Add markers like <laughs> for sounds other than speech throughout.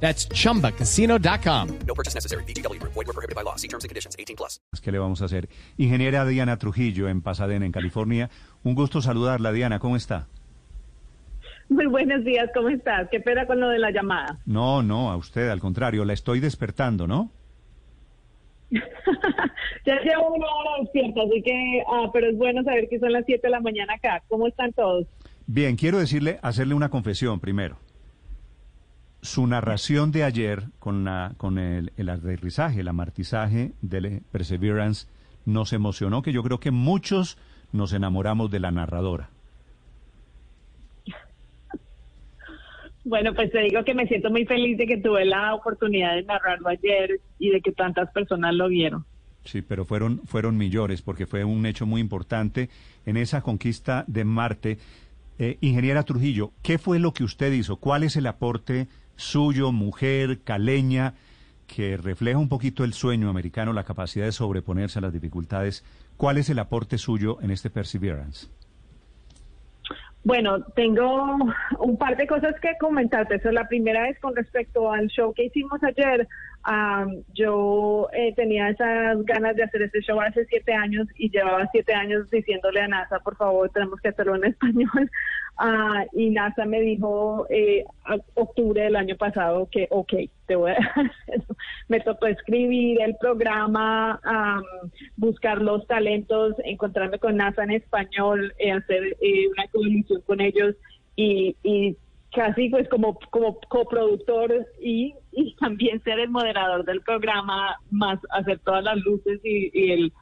That's chumbacasino.com. No purchase necessary. BGW. Void were prohibited by law. See terms and conditions. 18 plus. ¿Qué le vamos a hacer? Ingeniera Diana Trujillo en Pasadena, en California. Un gusto saludarla, Diana. ¿Cómo está? Muy buenos días, ¿cómo estás? Qué pena con lo de la llamada. No, no, a usted, al contrario, la estoy despertando, ¿no? <laughs> ya llevo una hora despierta, así que, ah, pero es bueno saber que son las 7 de la mañana acá. ¿Cómo están todos? Bien, quiero decirle, hacerle una confesión primero. Su narración de ayer con, la, con el, el aterrizaje, el amartizaje del Perseverance nos emocionó, que yo creo que muchos nos enamoramos de la narradora. Bueno, pues te digo que me siento muy feliz de que tuve la oportunidad de narrarlo ayer y de que tantas personas lo vieron. Sí, pero fueron, fueron millones, porque fue un hecho muy importante en esa conquista de Marte. Eh, ingeniera Trujillo, ¿qué fue lo que usted hizo? ¿Cuál es el aporte suyo, mujer, caleña, que refleja un poquito el sueño americano, la capacidad de sobreponerse a las dificultades? ¿Cuál es el aporte suyo en este Perseverance? Bueno, tengo un par de cosas que comentarte. Eso, la primera es con respecto al show que hicimos ayer. Um, yo eh, tenía esas ganas de hacer este show hace siete años y llevaba siete años diciéndole a NASA, por favor, tenemos que hacerlo en español. Uh, y NASA me dijo eh, octubre del año pasado que, ok, te voy a. <laughs> Me tocó escribir el programa, um, buscar los talentos, encontrarme con NASA en español, eh, hacer eh, una coalición con ellos y, y casi pues como, como coproductor y, y <laughs> también ser el moderador del programa, más hacer todas las luces y, y el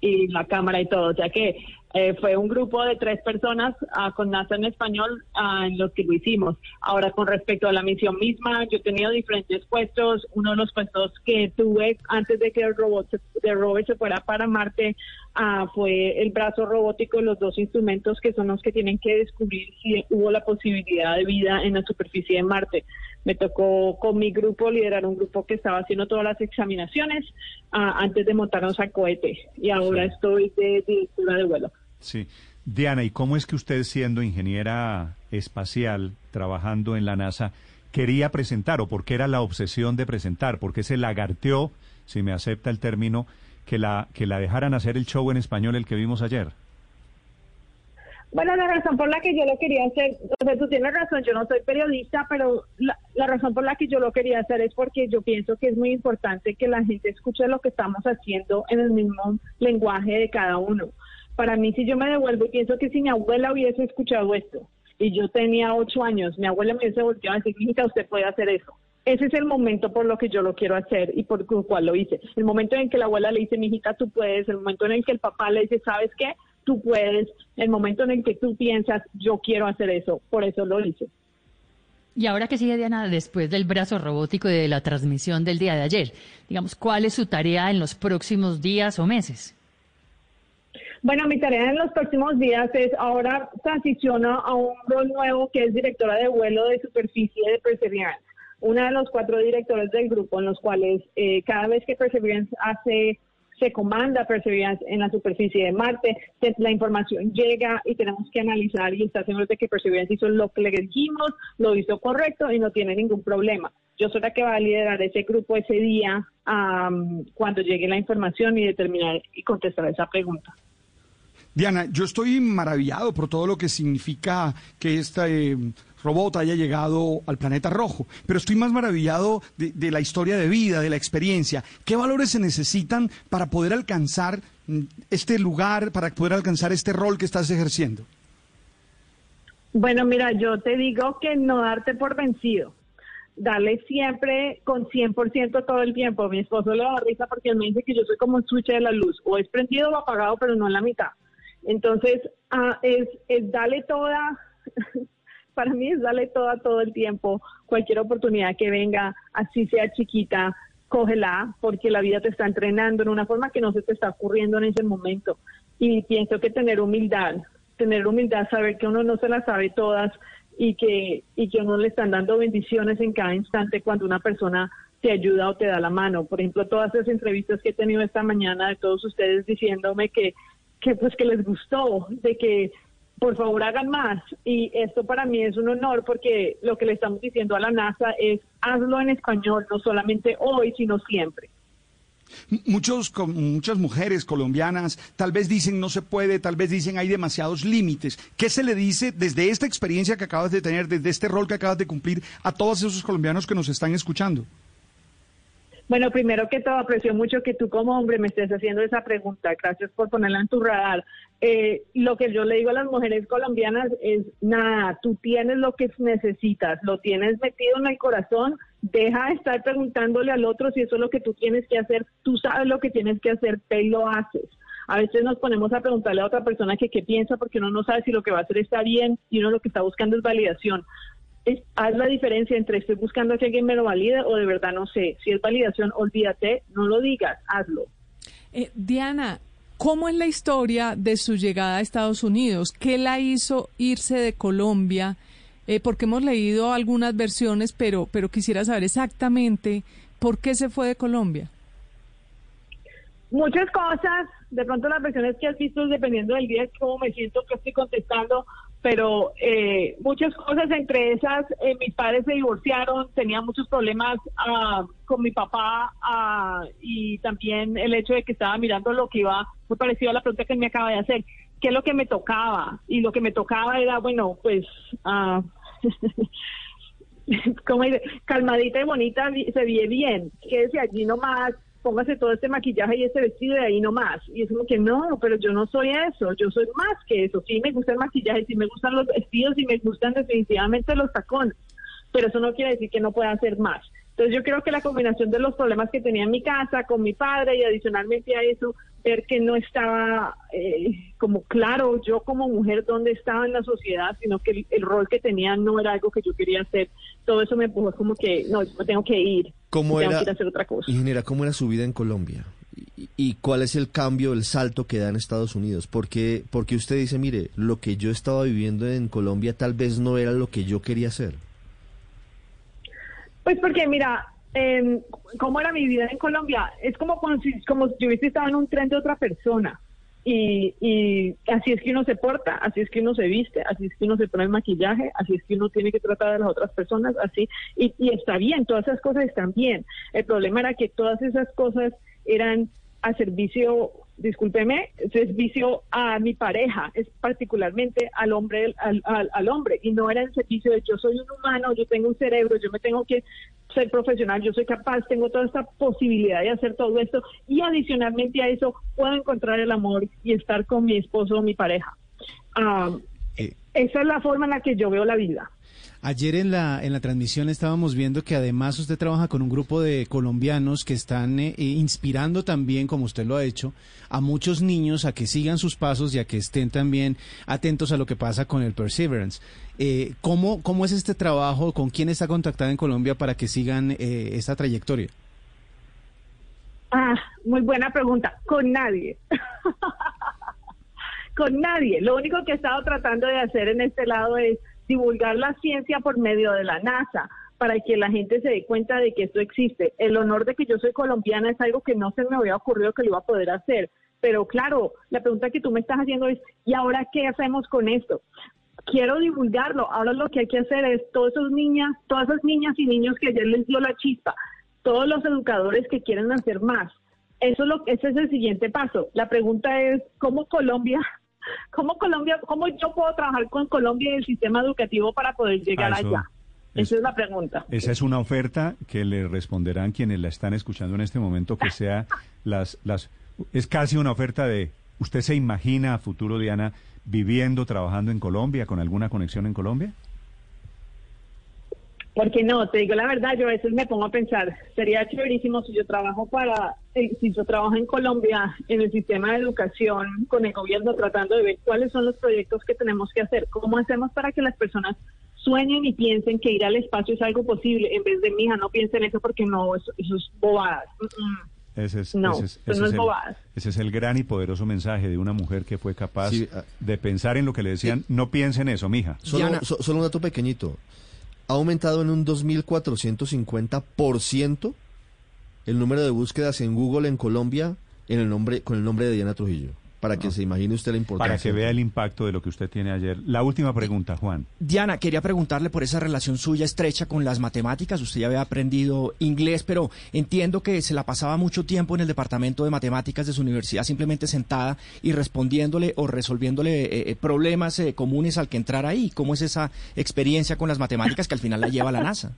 y la cámara y todo. O sea que eh, fue un grupo de tres personas ah, con NASA en español ah, en los que lo hicimos. Ahora, con respecto a la misión misma, yo he tenido diferentes puestos. Uno de los puestos que tuve antes de que el robot de rover se fuera para Marte ah, fue el brazo robótico, los dos instrumentos que son los que tienen que descubrir si hubo la posibilidad de vida en la superficie de Marte. Me tocó con mi grupo liderar un grupo que estaba haciendo todas las examinaciones antes de montarnos al cohete. Y ahora estoy de directora de vuelo. Sí. Diana, ¿y cómo es que usted siendo ingeniera espacial, trabajando en la NASA, quería presentar o por qué era la obsesión de presentar? ¿Por qué se lagarteó, si me acepta el término, que la, que la dejaran hacer el show en español el que vimos ayer? Bueno, la razón por la que yo lo quería hacer, o sea, tú tienes razón, yo no soy periodista, pero la, razón por la que yo lo quería hacer es porque yo pienso que es muy importante que la gente escuche lo que estamos haciendo en el mismo lenguaje de cada uno para mí si yo me devuelvo y pienso que si mi abuela hubiese escuchado esto y yo tenía ocho años, mi abuela me hubiese volteado a decir, hijita, usted puede hacer eso. Ese es el momento por lo que yo lo quiero hacer y por el cual lo hice. El momento en que la abuela le dice, mi hijita, tú puedes. El momento en el que el papá le dice, ¿sabes qué? Tú puedes. El momento en el que tú piensas, yo quiero hacer eso. Por eso lo hice. Y ahora que sigue Diana, después del brazo robótico y de la transmisión del día de ayer, digamos, ¿cuál es su tarea en los próximos días o meses? Bueno, mi tarea en los próximos días es ahora transiciono a un rol nuevo que es directora de vuelo de superficie de Perseverance. Una de los cuatro directores del grupo en los cuales eh, cada vez que Perseverance hace se comanda Perseverance en la superficie de Marte, la información llega y tenemos que analizar y estar seguros de que Perseverance hizo lo que le dijimos, lo hizo correcto y no tiene ningún problema. Yo soy la que va a liderar ese grupo ese día cuando llegue la información y determinar y contestar esa pregunta. Diana, yo estoy maravillado por todo lo que significa que este robot haya llegado al planeta rojo, pero estoy más maravillado de, la historia de vida, de la experiencia. ¿Qué valores se necesitan para poder alcanzar este lugar, para poder alcanzar este rol que estás ejerciendo? Bueno, mira, yo te digo que no darte por vencido. Dale siempre con 100% todo el tiempo. Mi esposo le da risa porque él me dice que yo soy como un switch de la luz. O es prendido o apagado, pero no en la mitad. Entonces, ah, es, es darle toda, para mí es darle toda todo el tiempo, cualquier oportunidad que venga, así sea chiquita, cógela porque la vida te está entrenando en una forma que no se te está ocurriendo en ese momento. Y pienso que tener humildad, tener humildad, saber que uno no se las sabe todas y que, y que a uno le están dando bendiciones en cada instante cuando una persona te ayuda o te da la mano. Por ejemplo, todas esas entrevistas que he tenido esta mañana de todos ustedes diciéndome que, que pues que les gustó, de que por favor hagan más. Y esto para mí es un honor porque lo que le estamos diciendo a la NASA es hazlo en español, no solamente hoy, sino siempre. Muchos, muchas mujeres colombianas tal vez dicen no se puede, tal vez dicen hay demasiados límites. ¿Qué se le dice desde esta experiencia que acabas de tener, desde este rol que acabas de cumplir a todos esos colombianos que nos están escuchando? Bueno, primero que todo, aprecio mucho que tú como hombre me estés haciendo esa pregunta. Gracias por ponerla en tu radar. Eh, lo que yo le digo a las mujeres colombianas es, nada, tú tienes lo que necesitas, lo tienes metido en el corazón, deja de estar preguntándole al otro si eso es lo que tú tienes que hacer, tú sabes lo que tienes que hacer, te lo haces. A veces nos ponemos a preguntarle a otra persona que qué piensa porque uno no sabe si lo que va a hacer está bien y uno lo que está buscando es validación haz la diferencia entre estoy buscando a que alguien me lo valide o de verdad no sé. Si es validación, olvídate, no lo digas, hazlo. Eh, Diana, ¿cómo es la historia de su llegada a Estados Unidos? ¿Qué la hizo irse de Colombia? Eh, porque hemos leído algunas versiones, pero, pero quisiera saber exactamente por qué se fue de Colombia. Muchas cosas, de pronto las versiones que has visto, dependiendo del día, cómo me siento que estoy contestando, pero eh, muchas cosas, entre esas, eh, mis padres se divorciaron, tenía muchos problemas ah, con mi papá ah, y también el hecho de que estaba mirando lo que iba, muy parecido a la pregunta que me acaba de hacer, qué es lo que me tocaba, y lo que me tocaba era, bueno, pues... ah, <laughs> como calmadita y bonita, se ve bien, quédese allí nomás, póngase todo este maquillaje y este vestido de ahí nomás. Y es como que no, pero yo no soy eso, yo soy más que eso. Sí me gusta el maquillaje, sí me gustan los vestidos y me gustan definitivamente los tacones, pero eso no quiere decir que no pueda hacer más. Entonces yo creo que la combinación de los problemas que tenía en mi casa con mi padre y adicionalmente a eso, ver que no estaba eh, como claro yo como mujer dónde estaba en la sociedad, sino que el, el rol que tenía no era algo que yo quería hacer. Todo eso me empujó como que no, yo tengo que ir. ¿Cómo tengo era, que ir a hacer otra cosa. ingeniera, cómo era su vida en Colombia? ¿Y, y cuál es el cambio, el salto que da en Estados Unidos? Porque, porque usted dice, mire, lo que yo estaba viviendo en Colombia tal vez no era lo que yo quería hacer. Pues porque, mira, eh, cómo era mi vida en Colombia, es como, como si, como si yo hubiese estado en un tren de otra persona. Y, y así es que uno se porta, así es que uno se viste, así es que uno se pone el maquillaje, así es que uno tiene que tratar a las otras personas, así. Y, y está bien, todas esas cosas están bien. El problema era que todas esas cosas eran a servicio, discúlpeme, servicio a mi pareja, es particularmente al hombre, al, al, al hombre, y no era en servicio de yo soy un humano, yo tengo un cerebro, yo me tengo que ser profesional, yo soy capaz, tengo toda esta posibilidad de hacer todo esto, y adicionalmente a eso puedo encontrar el amor y estar con mi esposo o mi pareja. Eh, esa es la forma en la que yo veo la vida. Ayer en la, en la transmisión estábamos viendo que además usted trabaja con un grupo de colombianos que están eh, eh, inspirando también, como usted lo ha hecho, a muchos niños a que sigan sus pasos y a que estén también atentos a lo que pasa con el Perseverance. Eh, ¿cómo, ¿Cómo es este trabajo? ¿Con quién está contactada en Colombia para que sigan eh, esta trayectoria? Ah, muy buena pregunta. Con nadie. <laughs> Con nadie. Lo único que he estado tratando de hacer en este lado es divulgar la ciencia por medio de la NASA para que la gente se dé cuenta de que esto existe. El honor de que yo soy colombiana es algo que no se me había ocurrido que lo iba a poder hacer. Pero claro, la pregunta que tú me estás haciendo es, ¿y ahora qué hacemos con esto? Quiero divulgarlo. Ahora lo que hay que hacer es todas esas niñas, todas esas niñas y niños que ayer les dio la chispa, todos los educadores que quieren hacer más. Eso es lo, ese es el siguiente paso. La pregunta es, ¿cómo Colombia, cómo Colombia, cómo yo puedo trabajar con Colombia y el sistema educativo para poder llegar Ah, allá? es- Esa es la pregunta. Esa es una oferta que le responderán quienes la están escuchando en este momento, que sea las, las, es casi una oferta de, ¿usted se imagina a futuro, Diana, viviendo, trabajando en Colombia, con alguna conexión en Colombia? Porque no, te digo la verdad, yo a veces me pongo a pensar, sería chéverísimo si yo trabajo para, eh, si yo trabajo en Colombia, en el sistema de educación, con el gobierno, tratando de ver cuáles son los proyectos que tenemos que hacer, cómo hacemos para que las personas sueñen y piensen que ir al espacio es algo posible, en vez de, mija, no piensen eso porque no, eso, eso es bobadas. Mm, mm. Ese es, No, ese es- eso ese no es es el, bobadas. ese es el gran y poderoso mensaje de una mujer que fue capaz Sí, ah. de pensar en lo que le decían, no piense en eso, mija. Solo, so- solo un dato pequeñito. Ha aumentado en un 2.450% el número de búsquedas en Google en Colombia en el nombre, con el nombre de Diana Trujillo. Para que se imagine usted la importancia. Para que vea el impacto de lo que usted tiene ayer. La última pregunta, Juan. Diana, quería preguntarle por esa relación suya estrecha con las matemáticas. Usted ya había aprendido inglés, pero entiendo que se la pasaba mucho tiempo en el departamento de matemáticas de su universidad, simplemente sentada y respondiéndole o resolviéndole eh, eh, problemas eh, comunes al que entrar ahí. ¿Cómo es esa experiencia con las matemáticas que al final la lleva a la NASA?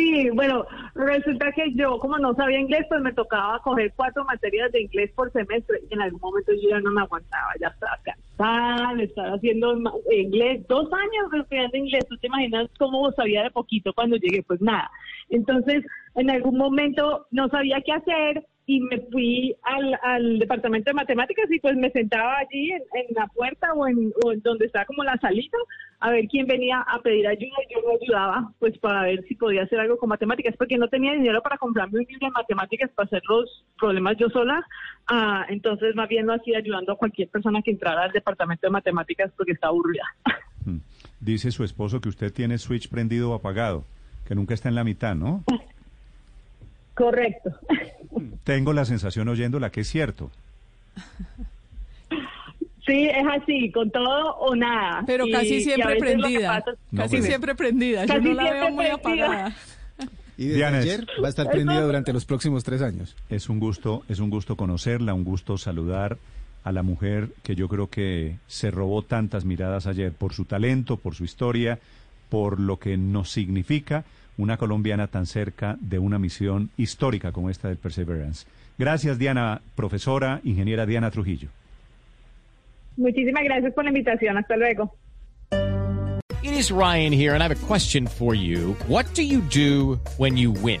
Sí, bueno, resulta que yo, como no sabía inglés, pues me tocaba coger cuatro materias de inglés por semestre. Y en algún momento yo ya no me aguantaba, ya estaba cansada de estar haciendo inglés. Dos años estudiando inglés, ¿tú te imaginas cómo sabía de poquito cuando llegué? Pues nada. Entonces, en algún momento no sabía qué hacer y me fui al, al departamento de matemáticas y pues me sentaba allí en, en la puerta o en, o en donde está como la salita a ver quién venía a pedir ayuda y yo lo ayudaba pues para ver si podía hacer algo con matemáticas porque no tenía dinero para comprarme un libro de matemáticas para hacer los problemas yo sola Ah, entonces más bien lo hacía ayudando a cualquier persona que entrara al departamento de matemáticas porque está aburrida Mm. Dice su esposo que usted tiene switch prendido o apagado, que nunca está en la mitad, ¿no? correcto Tengo la sensación oyéndola que es cierto. sí es así con todo o nada Pero Y- casi a siempre prendida. pasa- No, casi siempre prendida. Yo Casi no la veo siempre muy prendida. apagada. Y desde Diana, ayer va a estar prendida durante los próximos tres años. Es un gusto, es un gusto conocerla, un gusto saludar a la mujer que yo creo que se robó tantas miradas ayer por su talento, por su historia, por lo que nos significa una colombiana tan cerca de una misión histórica como esta del Perseverance. Gracias, Diana, profesora, ingeniera Diana Trujillo. muchísimas gracias por la invitación hasta luego It is Ryan here, and I have a question for you. What do you do when you win?